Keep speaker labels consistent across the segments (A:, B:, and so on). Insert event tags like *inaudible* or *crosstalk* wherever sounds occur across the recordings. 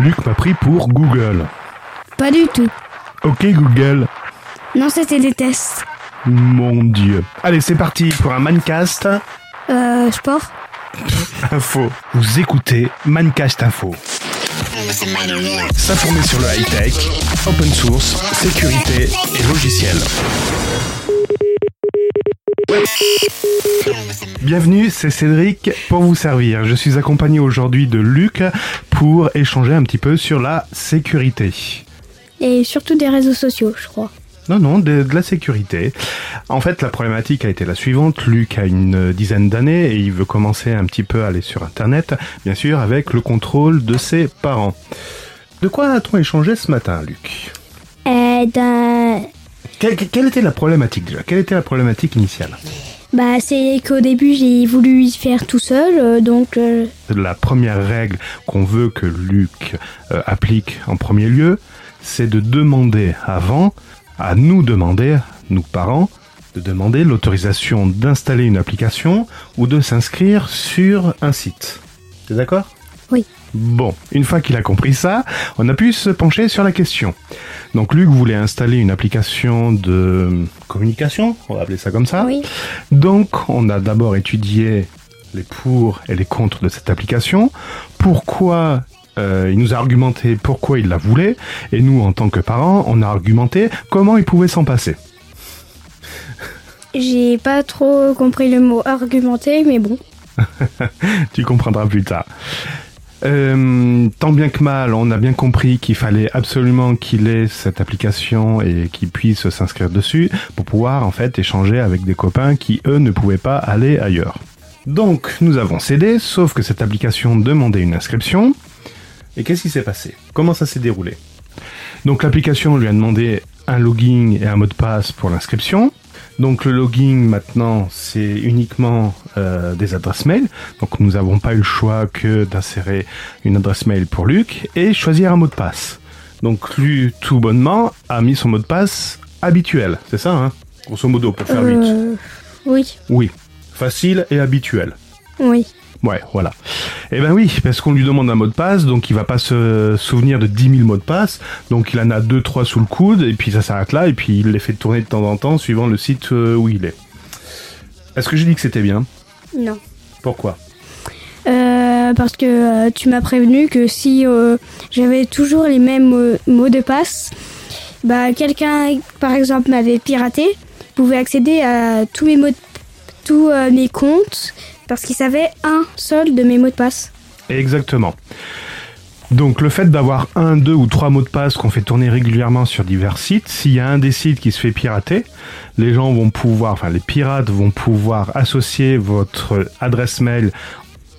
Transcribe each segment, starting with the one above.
A: Luc m'a pris pour Google.
B: Pas du tout.
A: Ok Google.
B: Non, c'était des tests.
A: Mon dieu. Allez, c'est parti pour un Mancast
B: Euh, sport
A: Info. Vous écoutez Mancast Info. S'informer sur le high-tech, open source, sécurité et logiciel. Bienvenue, c'est Cédric pour vous servir. Je suis accompagné aujourd'hui de Luc pour échanger un petit peu sur la sécurité.
B: Et surtout des réseaux sociaux, je crois.
A: Non, non, de, de la sécurité. En fait, la problématique a été la suivante. Luc a une dizaine d'années et il veut commencer un petit peu à aller sur Internet, bien sûr, avec le contrôle de ses parents. De quoi a-t-on échangé ce matin, Luc?
B: Euh, d'un...
A: quelle, quelle était la problématique déjà? Quelle était la problématique initiale?
B: Bah, c'est qu'au début, j'ai voulu y faire tout seul, euh, donc... euh,
A: La première règle qu'on veut que Luc euh, applique en premier lieu, c'est de demander avant, à nous demander, nous parents, de demander l'autorisation d'installer une application ou de s'inscrire sur un site. T'es d'accord?
B: Oui.
A: Bon, une fois qu'il a compris ça, on a pu se pencher sur la question. Donc Luc voulait installer une application de communication, on va appeler ça comme ça.
B: oui.
A: Donc, on a d'abord étudié les pour et les contre de cette application, pourquoi euh, il nous a argumenté pourquoi il la voulait, et nous, en tant que parents, on a argumenté comment il pouvait s'en passer.
B: J'ai pas trop compris le mot argumenter, mais bon. *laughs*
A: tu comprendras plus tard. Euh, tant bien que mal, on a bien compris qu'il fallait absolument qu'il ait cette application et qu'il puisse s'inscrire dessus pour pouvoir en fait échanger avec des copains qui eux ne pouvaient pas aller ailleurs. Donc nous avons cédé, sauf que cette application demandait une inscription. Et qu'est-ce qui s'est passé? Comment ça s'est déroulé? Donc l'application lui a demandé un login et un mot de passe pour l'inscription. Donc le login maintenant c'est uniquement euh, des adresses mail. Donc nous n'avons pas eu le choix que d'insérer une adresse mail pour Luc et choisir un mot de passe. Donc lui tout bonnement a mis son mot de passe habituel, c'est ça hein? Grosso modo pour faire vite.
B: Euh, oui,
A: Oui, facile et habituel.
B: oui.
A: Ouais, voilà. Eh ben oui, parce qu'on lui demande un mot de passe, donc il va pas se souvenir de 10 000 mots de passe, donc il en a deux, trois sous le coude, et puis ça s'arrête là, et puis il les fait tourner de temps en temps suivant le site euh, où il est. Est-ce que j'ai dit que c'était bien?
B: Non.
A: Pourquoi?
B: Euh, parce que euh, tu m'as prévenu que si euh, j'avais toujours les mêmes mots de passe, bah quelqu'un, par exemple, m'avait piraté, pouvait accéder à tous mes mots, de- tous mes comptes, parce qu'il savait un seul de mes mots de passe.
A: Exactement. Donc le fait d'avoir un, deux ou trois mots de passe qu'on fait tourner régulièrement sur divers sites, s'il y a un des sites qui se fait pirater, les gens vont pouvoir, enfin les pirates vont pouvoir associer votre adresse mail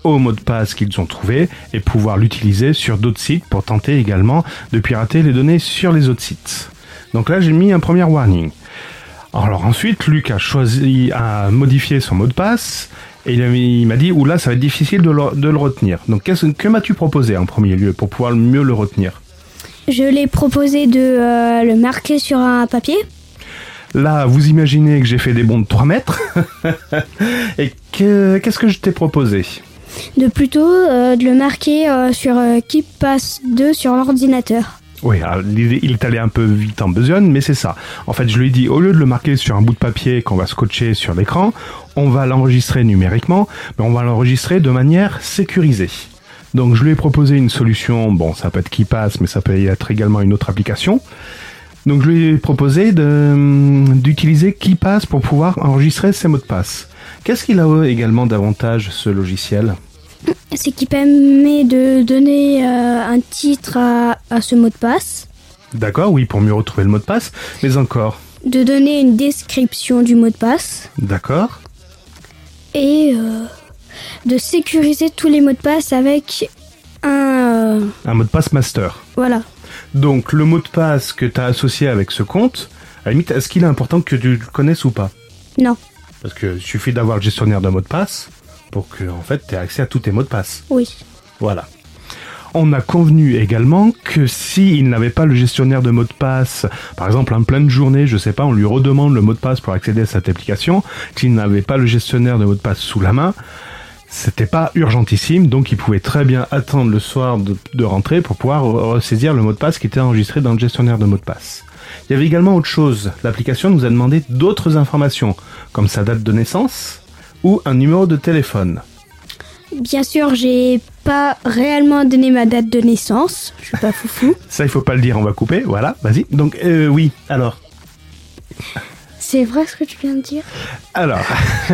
A: au mot de passe qu'ils ont trouvé et pouvoir l'utiliser sur d'autres sites pour tenter également de pirater les données sur les autres sites. Donc là j'ai mis un premier warning. Alors ensuite, Luc a choisi à modifier son mot de passe et il a m'a dit, oula, ça va être difficile de le, de le retenir. Donc qu'est-ce que m'as-tu proposé en premier lieu pour pouvoir mieux le retenir?
B: Je l'ai proposé de euh, le marquer sur un papier.
A: Là, vous imaginez que j'ai fait des bonds de 3 mètres. *laughs* et que- qu'est-ce que je t'ai proposé?
B: De plutôt euh, de le marquer euh, sur euh, Keep Pass 2 sur l'ordinateur.
A: Oui, il, est allé un peu vite en besogne, mais c'est ça. En fait, je lui ai dit, au lieu de le marquer sur un bout de papier qu'on va scotcher sur l'écran, on va l'enregistrer numériquement, mais on va l'enregistrer de manière sécurisée. Donc, je lui ai proposé une solution, bon, ça peut être KeePass, mais ça peut être également une autre application. Donc, je lui ai proposé de- d'utiliser KeePass pour pouvoir enregistrer ses mots de passe. Qu'est-ce qu'il a également d'avantage, ce logiciel?
B: C'est qui permet de donner euh, un titre à, à ce mot de passe,
A: D'accord, oui, pour mieux retrouver le mot de passe, mais encore.
B: de donner une description du mot de passe.
A: D'accord.
B: Et euh, de sécuriser tous les mots de passe avec un... euh,
A: Un mot de passe master.
B: voilà.
A: Donc le mot de passe que tu as associé avec ce compte, à la limite, est-ce qu'il est important que tu le connaisses ou pas?
B: Non,
A: Parce que suffit d'avoir le gestionnaire de mot de passe pour que en fait tu aies accès à tous tes mots de passe.
B: oui.
A: Voilà. On a convenu également que s'il n'avait pas le gestionnaire de mot de passe, par exemple en pleine journée, je sais pas, on lui redemande le mot de passe pour accéder à cette application, qu'il n'avait pas le gestionnaire de mot de passe sous la main, c'était pas urgentissime, donc il pouvait très bien attendre le soir de, de rentrer pour pouvoir ressaisir le mot de passe qui était enregistré dans le gestionnaire de mots de passe. Il y avait également autre chose. L'application nous a demandé d'autres informations, comme sa date de naissance ou un numéro de téléphone.
B: Bien sûr, j'ai pas réellement donné ma date de naissance. Je suis pas foufou. *laughs*
A: Ça, il faut pas le dire, on va couper. Voilà, vas-y. Donc, euh, oui, alors.
B: C'est vrai ce que tu viens de dire?
A: Alors,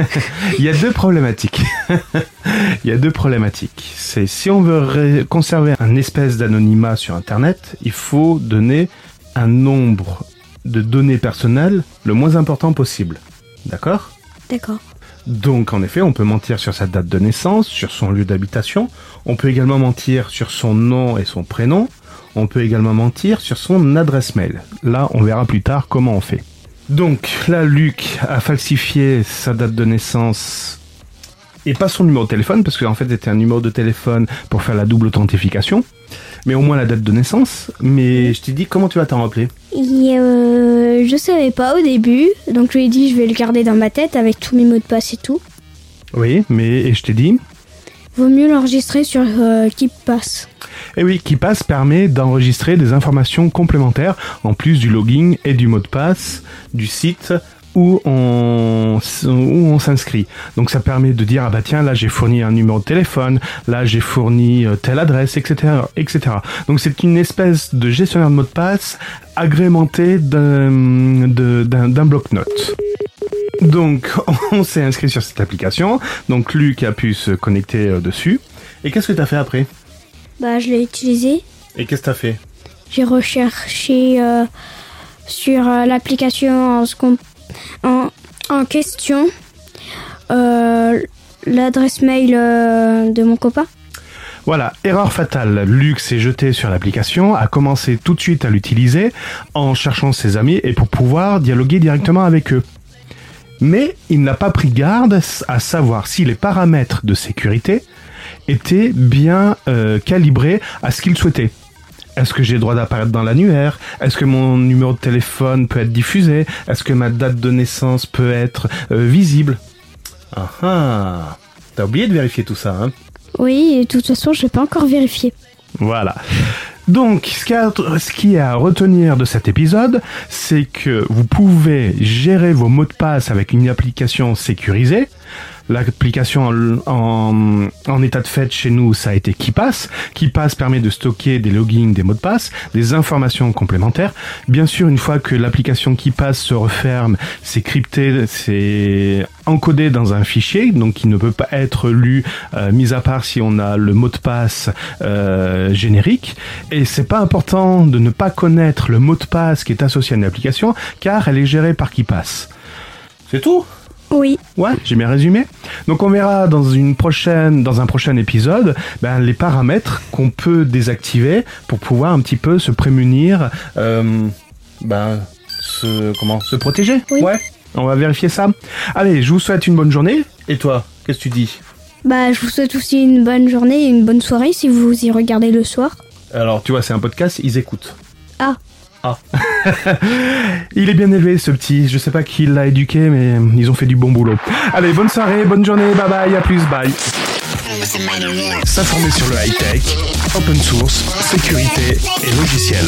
A: *laughs* il y a deux problématiques. *laughs* il y a deux problématiques. C'est si on veut conserver un espèce d'anonymat sur Internet, il faut donner un nombre de données personnelles le moins important possible. D'accord?
B: D'accord.
A: Donc, en effet, on peut mentir sur sa date de naissance, sur son lieu d'habitation. On peut également mentir sur son nom et son prénom. On peut également mentir sur son adresse mail. Là, on verra plus tard comment on fait. Donc, là, Luc a falsifié sa date de naissance et pas son numéro de téléphone, parce qu'en fait, c'était un numéro de téléphone pour faire la double authentification. Mais au moins la date de naissance. Mais je t'ai dit, comment tu vas t'en rappeler?
B: Et euh, je savais pas au début, donc je lui ai dit je vais le garder dans ma tête avec tous mes mots de passe et tout.
A: Oui, mais et je t'ai dit,
B: Vaut mieux l'enregistrer sur euh.
A: Et Eh oui, KeePass permet d'enregistrer des informations complémentaires en plus du login et du mot de passe du site où on, s- où on s'inscrit. Donc ça permet de dire ah bah tiens là j'ai fourni un numéro de téléphone, là j'ai fourni euh, telle adresse, etc., etc. Donc c'est une espèce de gestionnaire de mot de passe agrémenté d'un bloc-notes. Donc *laughs* on s'est inscrit sur cette application. Donc Luc a pu se connecter euh, dessus. Et qu'est-ce que t'as fait après?
B: Bah je l'ai utilisé.
A: Et qu'est-ce que t'as fait?
B: J'ai recherché euh, sur euh, l'application en, second- en, question euh, l'adresse mail euh, de mon copain.
A: Voilà, erreur fatale. Luc s'est jeté sur l'application, a commencé tout de suite à l'utiliser en cherchant ses amis et pour pouvoir dialoguer directement avec eux. Mais il n'a pas pris garde à savoir si les paramètres de sécurité étaient bien euh, calibrés à ce qu'il souhaitait. Est-ce que j'ai le droit d'apparaître dans l'annuaire? Est-ce que mon numéro de téléphone peut être diffusé? Est-ce que ma date de naissance peut être euh, visible? Ah ah T'as oublié de vérifier tout ça, hein?
B: Oui, et de toute façon, je n'ai pas encore vérifié.
A: Voilà. Donc, ce qu'il y qui est à retenir de cet épisode, c'est que vous pouvez gérer vos mots de passe avec une application sécurisée. L'application en, en, en état de fait chez nous, ça a été KeePass. KeePass permet de stocker des logins, des mots de passe, des informations complémentaires. Bien sûr, une fois que l'application KeePass se referme, c'est crypté, c'est encodé dans un fichier, donc qui ne peut pas être lu, euh, mis à part si on a le mot de passe euh, générique. Et c'est pas important de ne pas connaître le mot de passe qui est associé à une application, car elle est gérée par KeePass. C'est tout?
B: Oui,
A: Ouais, j'ai bien résumé. Donc on verra dans une prochaine, dans un prochain épisode, ben, les paramètres qu'on peut désactiver pour pouvoir un petit peu se prémunir, euh, ben, se, comment, se protéger.
B: Oui.
A: Ouais. On va vérifier ça. Allez, je vous souhaite une bonne journée. Et toi, qu'est-ce que tu dis?
B: Bah je vous souhaite aussi une bonne journée et une bonne soirée si vous y regardez le soir.
A: Alors, tu vois, c'est un podcast, ils écoutent.
B: Ah,
A: Ah. *laughs* Il est bien élevé ce petit. Je sais pas qui l'a éduqué, mais ils ont fait du bon boulot. Allez, bonne soirée, bonne journée, bye bye, à plus, bye. S'informer sur le high-tech, open source, sécurité et logiciel.